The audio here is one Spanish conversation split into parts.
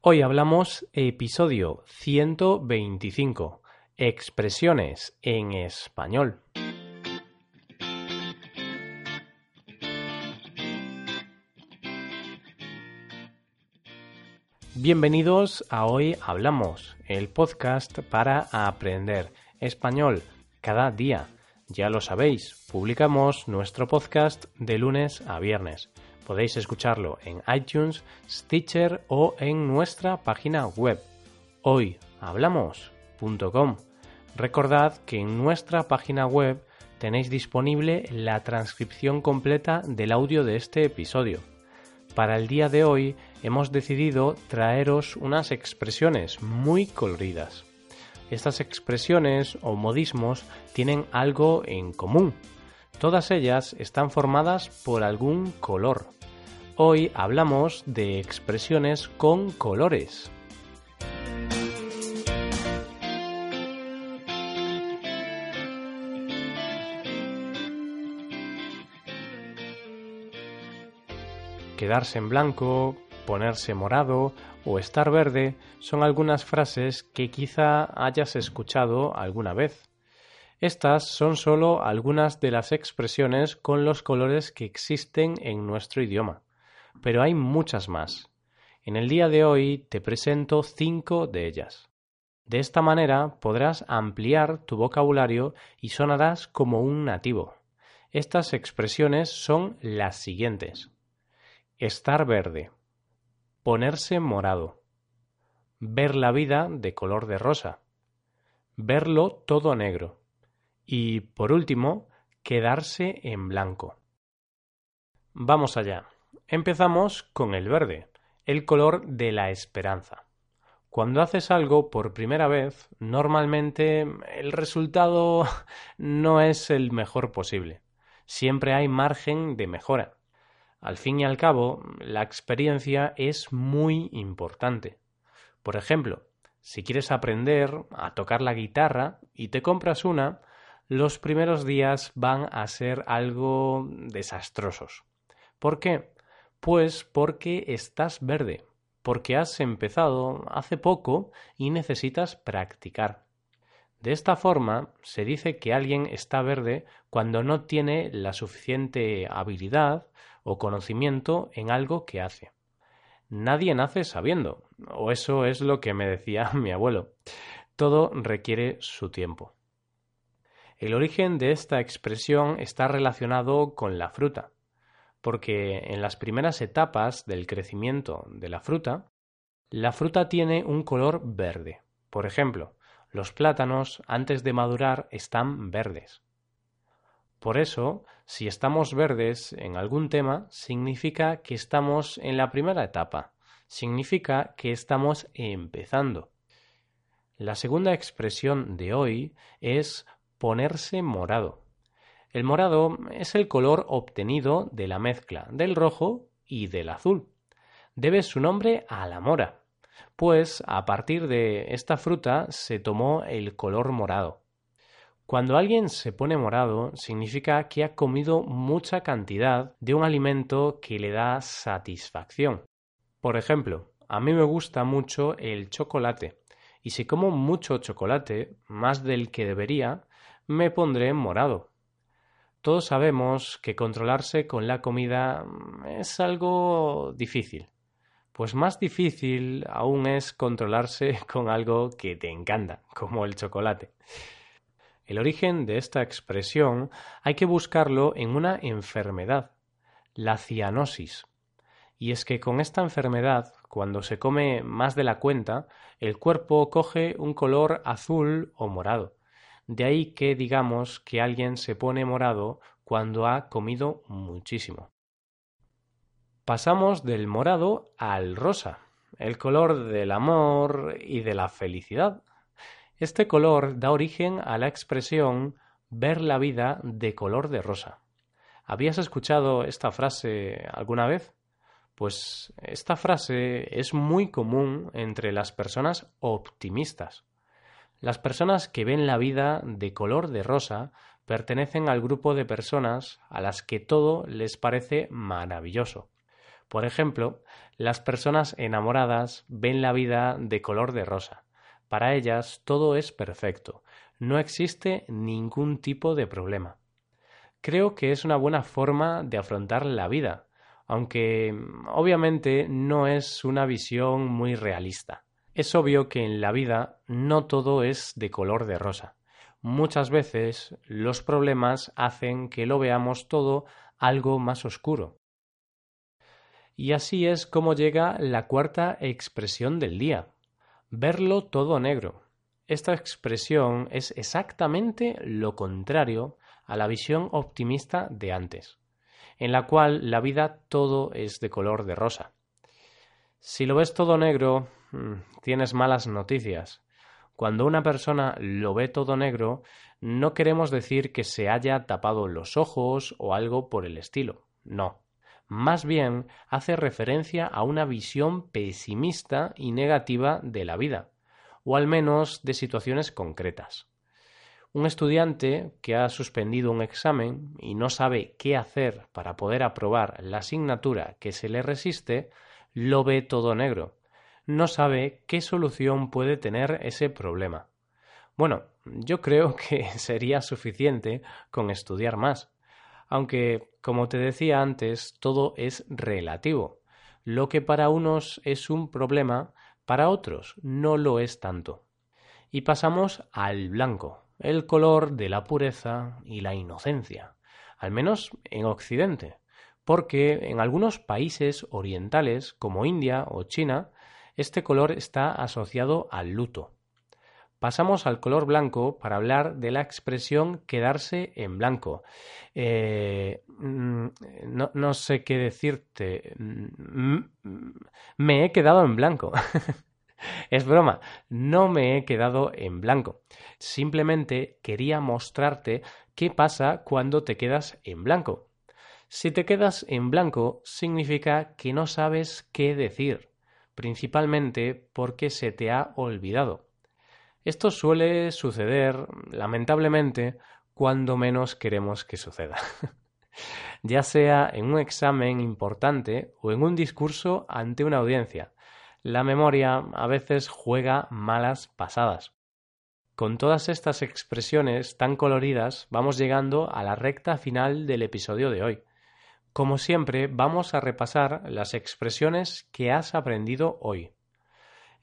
Hoy hablamos episodio 125, expresiones en español. Bienvenidos a Hoy Hablamos, el podcast para aprender español cada día. Ya lo sabéis, publicamos nuestro podcast de lunes a viernes. Podéis escucharlo en iTunes, Stitcher o en nuestra página web hoyhablamos.com. Recordad que en nuestra página web tenéis disponible la transcripción completa del audio de este episodio. Para el día de hoy hemos decidido traeros unas expresiones muy coloridas. Estas expresiones o modismos tienen algo en común. Todas ellas están formadas por algún color. Hoy hablamos de expresiones con colores. Quedarse en blanco, ponerse morado o estar verde son algunas frases que quizá hayas escuchado alguna vez. Estas son solo algunas de las expresiones con los colores que existen en nuestro idioma pero hay muchas más. En el día de hoy te presento cinco de ellas. De esta manera podrás ampliar tu vocabulario y sonarás como un nativo. Estas expresiones son las siguientes. Estar verde. Ponerse morado. Ver la vida de color de rosa. Verlo todo negro. Y, por último, quedarse en blanco. Vamos allá. Empezamos con el verde, el color de la esperanza. Cuando haces algo por primera vez, normalmente el resultado no es el mejor posible. Siempre hay margen de mejora. Al fin y al cabo, la experiencia es muy importante. Por ejemplo, si quieres aprender a tocar la guitarra y te compras una, los primeros días van a ser algo desastrosos. ¿Por qué? Pues porque estás verde, porque has empezado hace poco y necesitas practicar. De esta forma, se dice que alguien está verde cuando no tiene la suficiente habilidad o conocimiento en algo que hace. Nadie nace sabiendo, o eso es lo que me decía mi abuelo. Todo requiere su tiempo. El origen de esta expresión está relacionado con la fruta porque en las primeras etapas del crecimiento de la fruta, la fruta tiene un color verde. Por ejemplo, los plátanos antes de madurar están verdes. Por eso, si estamos verdes en algún tema, significa que estamos en la primera etapa, significa que estamos empezando. La segunda expresión de hoy es ponerse morado. El morado es el color obtenido de la mezcla del rojo y del azul. Debe su nombre a la mora, pues a partir de esta fruta se tomó el color morado. Cuando alguien se pone morado significa que ha comido mucha cantidad de un alimento que le da satisfacción. Por ejemplo, a mí me gusta mucho el chocolate, y si como mucho chocolate, más del que debería, me pondré morado. Todos sabemos que controlarse con la comida mm, es algo difícil. Pues más difícil aún es controlarse con algo que te encanta, como el chocolate. El origen de esta expresión hay que buscarlo en una enfermedad, la cianosis. Y es que con esta enfermedad, cuando se come más de la cuenta, el cuerpo coge un color azul o morado. De ahí que digamos que alguien se pone morado cuando ha comido muchísimo. Pasamos del morado al rosa, el color del amor y de la felicidad. Este color da origen a la expresión ver la vida de color de rosa. ¿Habías escuchado esta frase alguna vez? Pues esta frase es muy común entre las personas optimistas. Las personas que ven la vida de color de rosa pertenecen al grupo de personas a las que todo les parece maravilloso. Por ejemplo, las personas enamoradas ven la vida de color de rosa. Para ellas todo es perfecto, no existe ningún tipo de problema. Creo que es una buena forma de afrontar la vida, aunque obviamente no es una visión muy realista. Es obvio que en la vida no todo es de color de rosa. Muchas veces los problemas hacen que lo veamos todo algo más oscuro. Y así es como llega la cuarta expresión del día, verlo todo negro. Esta expresión es exactamente lo contrario a la visión optimista de antes, en la cual la vida todo es de color de rosa. Si lo ves todo negro, tienes malas noticias. Cuando una persona lo ve todo negro, no queremos decir que se haya tapado los ojos o algo por el estilo. No. Más bien hace referencia a una visión pesimista y negativa de la vida, o al menos de situaciones concretas. Un estudiante que ha suspendido un examen y no sabe qué hacer para poder aprobar la asignatura que se le resiste, lo ve todo negro. No sabe qué solución puede tener ese problema. Bueno, yo creo que sería suficiente con estudiar más. Aunque, como te decía antes, todo es relativo. Lo que para unos es un problema, para otros no lo es tanto. Y pasamos al blanco, el color de la pureza y la inocencia, al menos en Occidente, porque en algunos países orientales, como India o China, este color está asociado al luto. Pasamos al color blanco para hablar de la expresión quedarse en blanco. Eh, mm, no, sé qué decirte. Mm, me he quedado en blanco. es broma, no me he quedado en blanco. Simplemente quería mostrarte qué pasa cuando te quedas en blanco. Si te quedas en blanco significa que no sabes qué decir, principalmente porque se te ha olvidado. Esto suele suceder, lamentablemente, cuando menos queremos que suceda. ya sea en un examen importante o en un discurso ante una audiencia. La memoria a veces juega malas pasadas. Con todas estas expresiones tan coloridas vamos llegando a la recta final del episodio de hoy. Como siempre, vamos a repasar las expresiones que has aprendido hoy.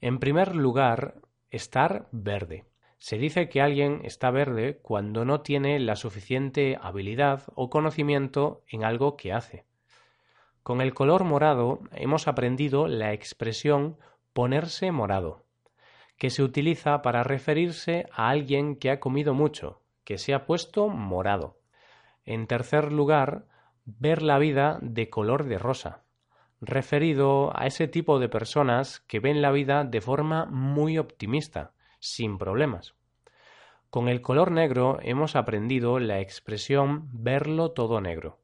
En primer lugar, Estar verde. Se dice que alguien está verde cuando no tiene la suficiente habilidad o conocimiento en algo que hace. Con el color morado hemos aprendido la expresión ponerse morado, que se utiliza para referirse a alguien que ha comido mucho, que se ha puesto morado. En tercer lugar, ver la vida de color de rosa referido a ese tipo de personas que ven la vida de forma muy optimista, sin problemas. Con el color negro hemos aprendido la expresión verlo todo negro,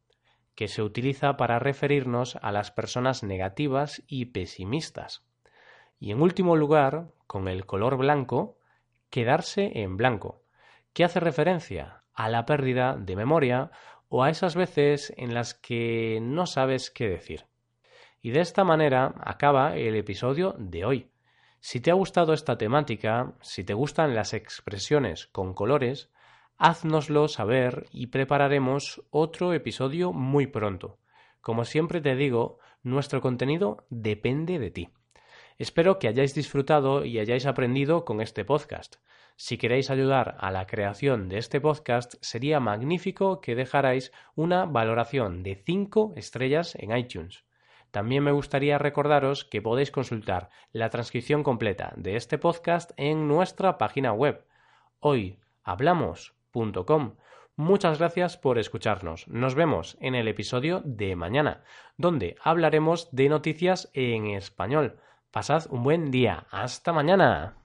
que se utiliza para referirnos a las personas negativas y pesimistas. Y en último lugar, con el color blanco, quedarse en blanco, que hace referencia a la pérdida de memoria o a esas veces en las que no sabes qué decir. Y de esta manera acaba el episodio de hoy. Si te ha gustado esta temática, si te gustan las expresiones con colores, háznoslo saber y prepararemos otro episodio muy pronto. Como siempre te digo, nuestro contenido depende de ti. Espero que hayáis disfrutado y hayáis aprendido con este podcast. Si queréis ayudar a la creación de este podcast, sería magnífico que dejarais una valoración de 5 estrellas en iTunes. También me gustaría recordaros que podéis consultar la transcripción completa de este podcast en nuestra página web hoyhablamos.com. Muchas gracias por escucharnos. Nos vemos en el episodio de mañana, donde hablaremos de noticias en español. Pasad un buen día. Hasta mañana.